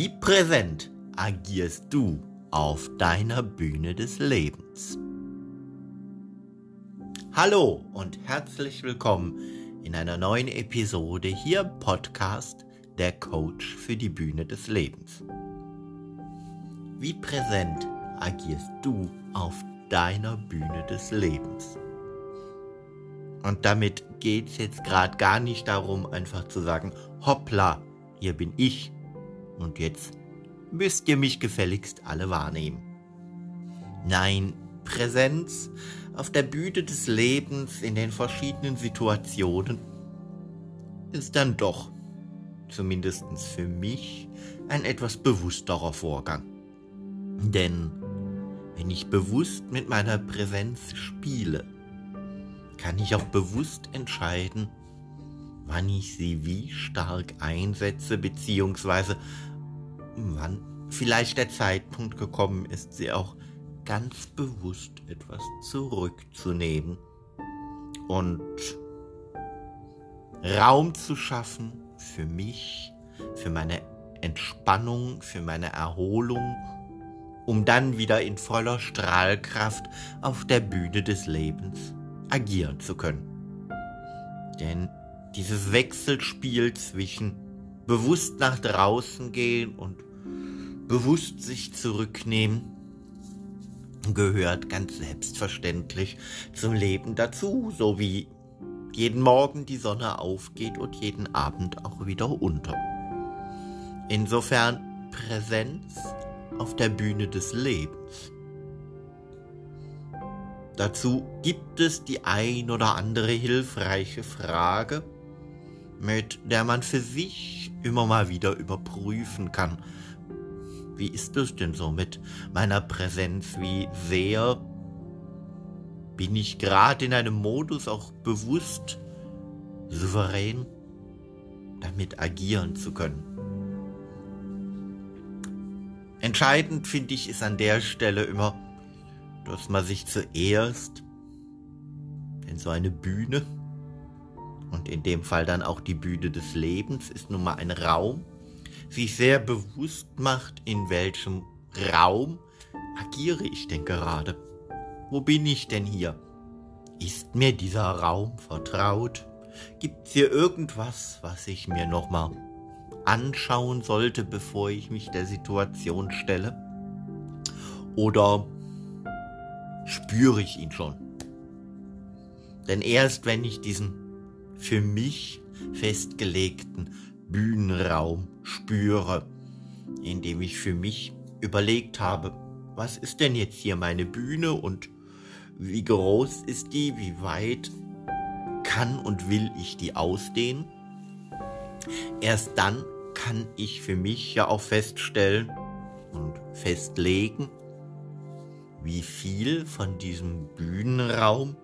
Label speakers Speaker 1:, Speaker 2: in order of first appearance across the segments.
Speaker 1: Wie präsent agierst du auf deiner Bühne des Lebens? Hallo und herzlich willkommen in einer neuen Episode hier im Podcast Der Coach für die Bühne des Lebens. Wie präsent agierst du auf deiner Bühne des Lebens? Und damit geht es jetzt gerade gar nicht darum, einfach zu sagen, hoppla, hier bin ich und jetzt müsst ihr mich gefälligst alle wahrnehmen. Nein, Präsenz auf der Bühne des Lebens in den verschiedenen Situationen ist dann doch, zumindest für mich, ein etwas bewussterer Vorgang. Denn wenn ich bewusst mit meiner Präsenz spiele, kann ich auch bewusst entscheiden, wann ich sie wie stark einsetze, beziehungsweise wann vielleicht der Zeitpunkt gekommen ist, sie auch ganz bewusst etwas zurückzunehmen und Raum zu schaffen für mich, für meine Entspannung, für meine Erholung, um dann wieder in voller Strahlkraft auf der Bühne des Lebens agieren zu können. Denn dieses Wechselspiel zwischen bewusst nach draußen gehen und bewusst sich zurücknehmen gehört ganz selbstverständlich zum Leben dazu, so wie jeden Morgen die Sonne aufgeht und jeden Abend auch wieder unter. Insofern Präsenz auf der Bühne des Lebens Dazu gibt es die ein oder andere hilfreiche Frage, mit der man für sich immer mal wieder überprüfen kann. Wie ist es denn so mit meiner Präsenz? Wie sehr bin ich gerade in einem Modus auch bewusst souverän damit agieren zu können? Entscheidend finde ich ist an der Stelle immer, dass man sich zuerst in so eine Bühne und in dem Fall dann auch die Bühne des Lebens ist nun mal ein Raum, sich sehr bewusst macht, in welchem Raum agiere ich denn gerade? Wo bin ich denn hier? Ist mir dieser Raum vertraut? Gibt es hier irgendwas, was ich mir nochmal anschauen sollte, bevor ich mich der Situation stelle? Oder spüre ich ihn schon. Denn erst wenn ich diesen für mich festgelegten Bühnenraum spüre, in dem ich für mich überlegt habe, was ist denn jetzt hier meine Bühne und wie groß ist die, wie weit kann und will ich die ausdehnen. Erst dann kann ich für mich ja auch feststellen und festlegen, wie viel von diesem Bühnenraum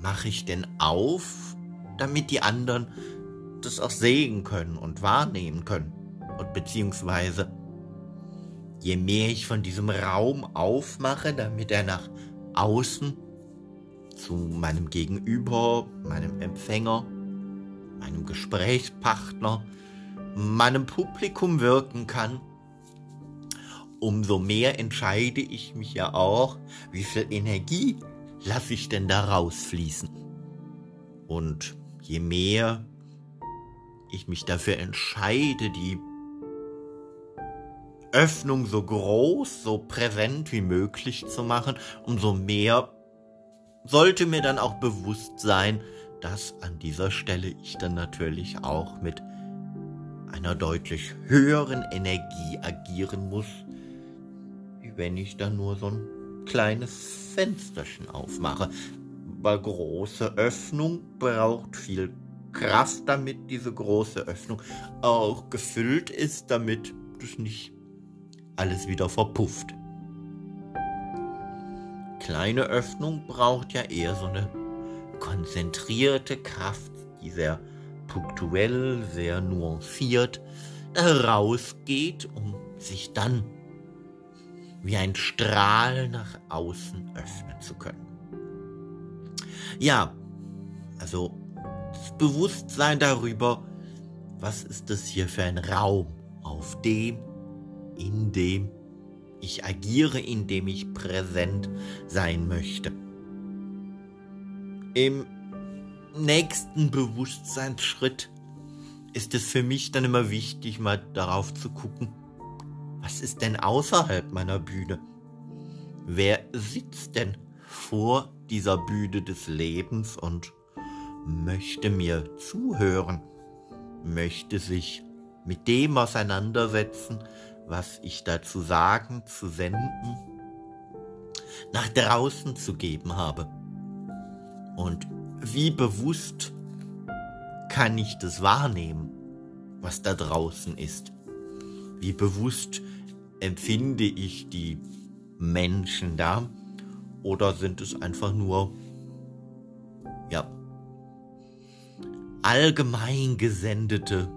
Speaker 1: mache ich denn auf, damit die anderen das auch sehen können und wahrnehmen können. Und beziehungsweise, je mehr ich von diesem Raum aufmache, damit er nach außen zu meinem Gegenüber, meinem Empfänger, meinem Gesprächspartner, meinem Publikum wirken kann, umso mehr entscheide ich mich ja auch, wie viel Energie lasse ich denn da rausfließen. Und je mehr ich mich dafür entscheide, die Öffnung so groß, so präsent wie möglich zu machen, umso mehr sollte mir dann auch bewusst sein, dass an dieser Stelle ich dann natürlich auch mit einer deutlich höheren Energie agieren muss, wenn ich dann nur so ein kleines Fensterchen aufmache. Weil große Öffnung braucht viel Kraft, damit diese große Öffnung auch gefüllt ist, damit das nicht alles wieder verpufft. Kleine Öffnung braucht ja eher so eine konzentrierte Kraft, die sehr punktuell, sehr nuanciert rausgeht, um sich dann wie ein Strahl nach außen öffnen zu können. Ja, also Bewusstsein darüber, was ist das hier für ein Raum, auf dem, in dem ich agiere, indem ich präsent sein möchte. Im nächsten Bewusstseinsschritt ist es für mich dann immer wichtig, mal darauf zu gucken, was ist denn außerhalb meiner Bühne? Wer sitzt denn vor dieser Bühne des Lebens und möchte mir zuhören, möchte sich mit dem auseinandersetzen, was ich da zu sagen, zu senden, nach draußen zu geben habe. Und wie bewusst kann ich das wahrnehmen, was da draußen ist? Wie bewusst empfinde ich die Menschen da? Oder sind es einfach nur, ja, allgemein gesendete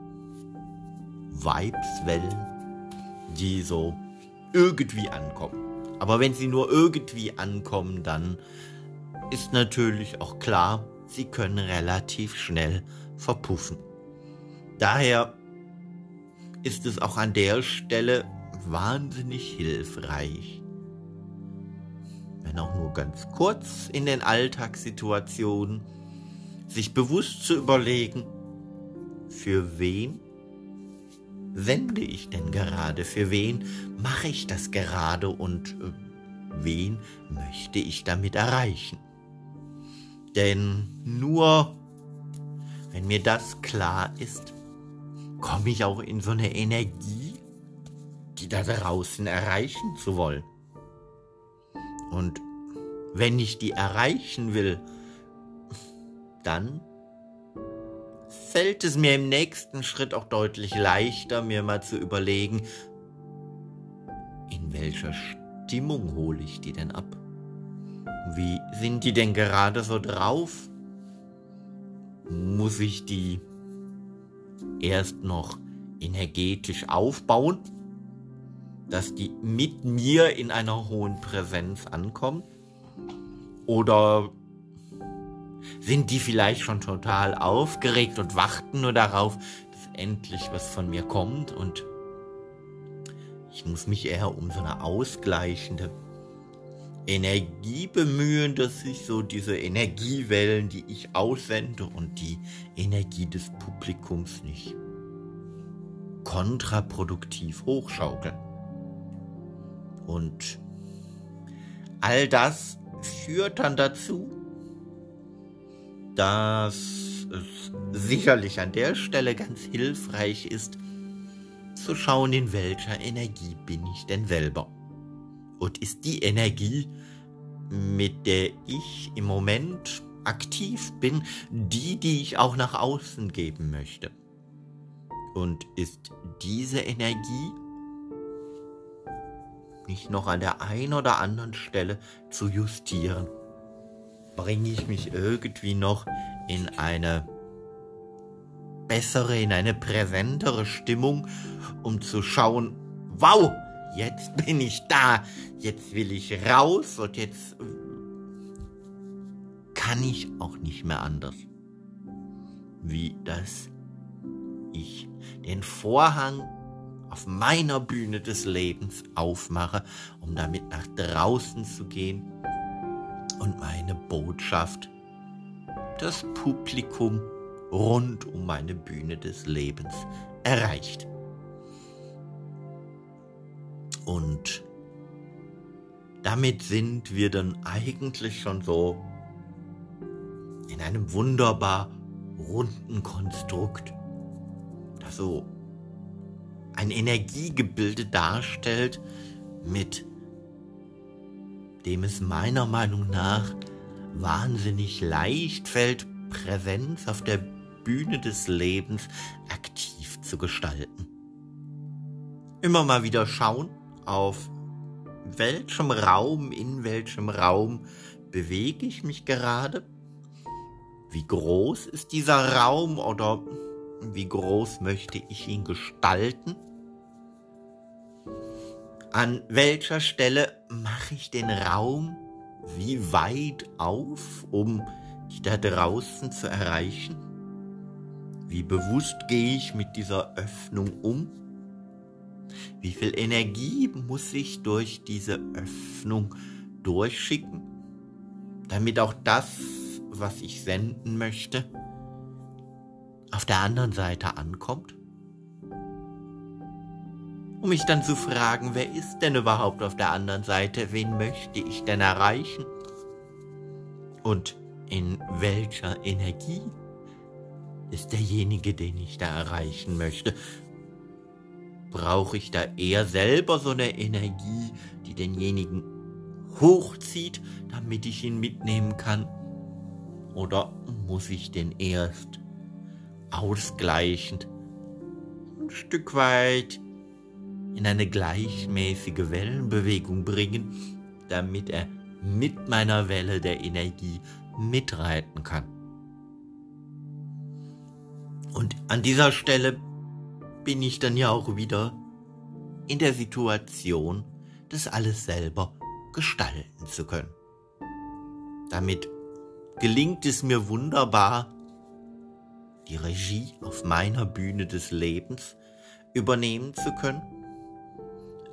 Speaker 1: Vibeswellen, die so irgendwie ankommen. Aber wenn sie nur irgendwie ankommen, dann ist natürlich auch klar, sie können relativ schnell verpuffen. Daher ist es auch an der Stelle wahnsinnig hilfreich, wenn auch nur ganz kurz in den Alltagssituationen, sich bewusst zu überlegen, für wen sende ich denn gerade, für wen mache ich das gerade und äh, wen möchte ich damit erreichen. Denn nur wenn mir das klar ist, komme ich auch in so eine Energie, die da draußen erreichen zu wollen. Und wenn ich die erreichen will, dann fällt es mir im nächsten Schritt auch deutlich leichter, mir mal zu überlegen, in welcher Stimmung hole ich die denn ab? Wie sind die denn gerade so drauf? muss ich die erst noch energetisch aufbauen, dass die mit mir in einer hohen Präsenz ankommen? Oder sind die vielleicht schon total aufgeregt und warten nur darauf, dass endlich was von mir kommt und ich muss mich eher um so eine ausgleichende Energie bemühen, dass sich so diese Energiewellen, die ich aussende und die Energie des Publikums nicht kontraproduktiv hochschaukeln. Und all das führt dann dazu, dass es sicherlich an der Stelle ganz hilfreich ist, zu schauen, in welcher Energie bin ich denn selber und ist die Energie, mit der ich im Moment aktiv bin, die, die ich auch nach außen geben möchte. Und ist diese Energie nicht noch an der einen oder anderen Stelle zu justieren? Bringe ich mich irgendwie noch in eine bessere, in eine präsentere Stimmung, um zu schauen, wow, jetzt bin ich da, jetzt will ich raus und jetzt kann ich auch nicht mehr anders. Wie das ich den Vorhang auf meiner Bühne des Lebens aufmache, um damit nach draußen zu gehen und meine Botschaft, das Publikum rund um meine Bühne des Lebens erreicht. Und damit sind wir dann eigentlich schon so in einem wunderbar runden Konstrukt, das so ein Energiegebilde darstellt, mit dem es meiner Meinung nach wahnsinnig leicht fällt, Präsenz auf der Bühne des Lebens aktiv zu gestalten. Immer mal wieder schauen, auf welchem Raum, in welchem Raum bewege ich mich gerade? Wie groß ist dieser Raum oder wie groß möchte ich ihn gestalten? An welcher Stelle mache ich den Raum wie weit auf, um die da draußen zu erreichen? Wie bewusst gehe ich mit dieser Öffnung um? Wie viel Energie muss ich durch diese Öffnung durchschicken, damit auch das, was ich senden möchte, auf der anderen Seite ankommt? Um mich dann zu fragen, wer ist denn überhaupt auf der anderen Seite, wen möchte ich denn erreichen? Und in welcher Energie ist derjenige, den ich da erreichen möchte? Brauche ich da eher selber so eine Energie, die denjenigen hochzieht, damit ich ihn mitnehmen kann? Oder muss ich den erst ausgleichend ein Stück weit in eine gleichmäßige Wellenbewegung bringen, damit er mit meiner Welle der Energie mitreiten kann? Und an dieser Stelle bin ich dann ja auch wieder in der Situation, das alles selber gestalten zu können. Damit gelingt es mir wunderbar, die Regie auf meiner Bühne des Lebens übernehmen zu können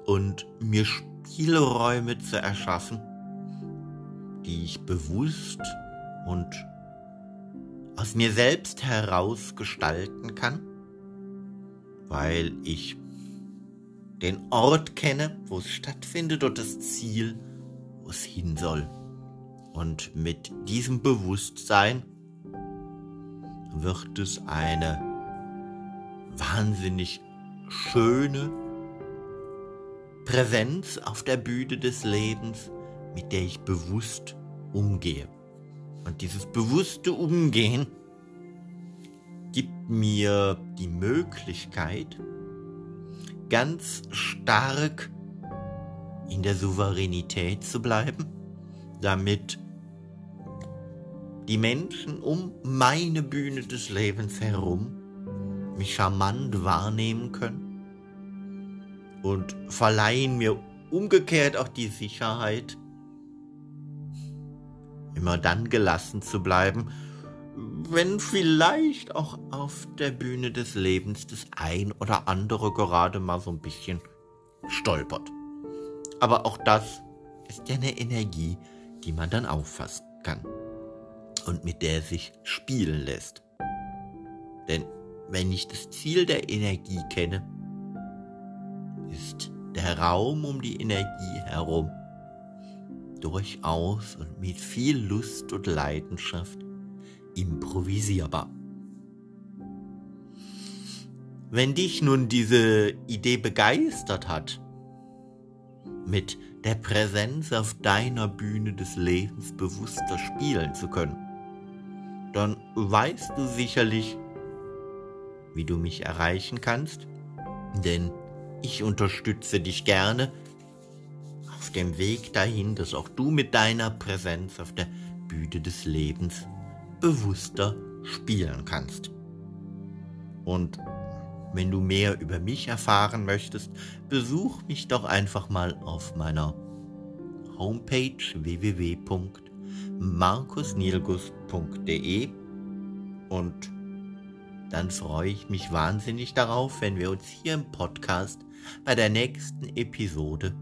Speaker 1: und mir Spielräume zu erschaffen, die ich bewusst und aus mir selbst heraus gestalten kann weil ich den Ort kenne, wo es stattfindet und das Ziel, wo es hin soll. Und mit diesem Bewusstsein wird es eine wahnsinnig schöne Präsenz auf der Bühne des Lebens, mit der ich bewusst umgehe. Und dieses bewusste Umgehen gibt mir die Möglichkeit, ganz stark in der Souveränität zu bleiben, damit die Menschen um meine Bühne des Lebens herum mich charmant wahrnehmen können und verleihen mir umgekehrt auch die Sicherheit, immer dann gelassen zu bleiben, wenn vielleicht auch auf der Bühne des Lebens das ein oder andere gerade mal so ein bisschen stolpert. Aber auch das ist ja eine Energie, die man dann auffassen kann und mit der sich spielen lässt. Denn wenn ich das Ziel der Energie kenne, ist der Raum um die Energie herum durchaus und mit viel Lust und Leidenschaft improvisierbar. Wenn dich nun diese Idee begeistert hat, mit der Präsenz auf deiner Bühne des Lebens bewusster spielen zu können, dann weißt du sicherlich, wie du mich erreichen kannst, denn ich unterstütze dich gerne auf dem Weg dahin, dass auch du mit deiner Präsenz auf der Bühne des Lebens bewusster spielen kannst. Und wenn du mehr über mich erfahren möchtest, besuch mich doch einfach mal auf meiner Homepage www.markusnilgus.de und dann freue ich mich wahnsinnig darauf, wenn wir uns hier im Podcast bei der nächsten Episode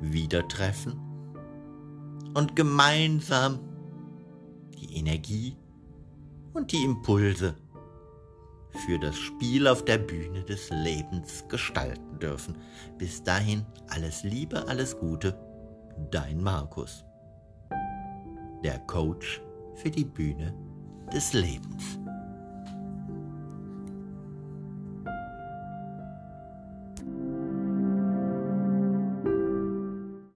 Speaker 1: wieder treffen und gemeinsam die Energie und die Impulse für das Spiel auf der Bühne des Lebens gestalten dürfen. Bis dahin alles Liebe, alles Gute, dein Markus, der Coach für die Bühne des Lebens.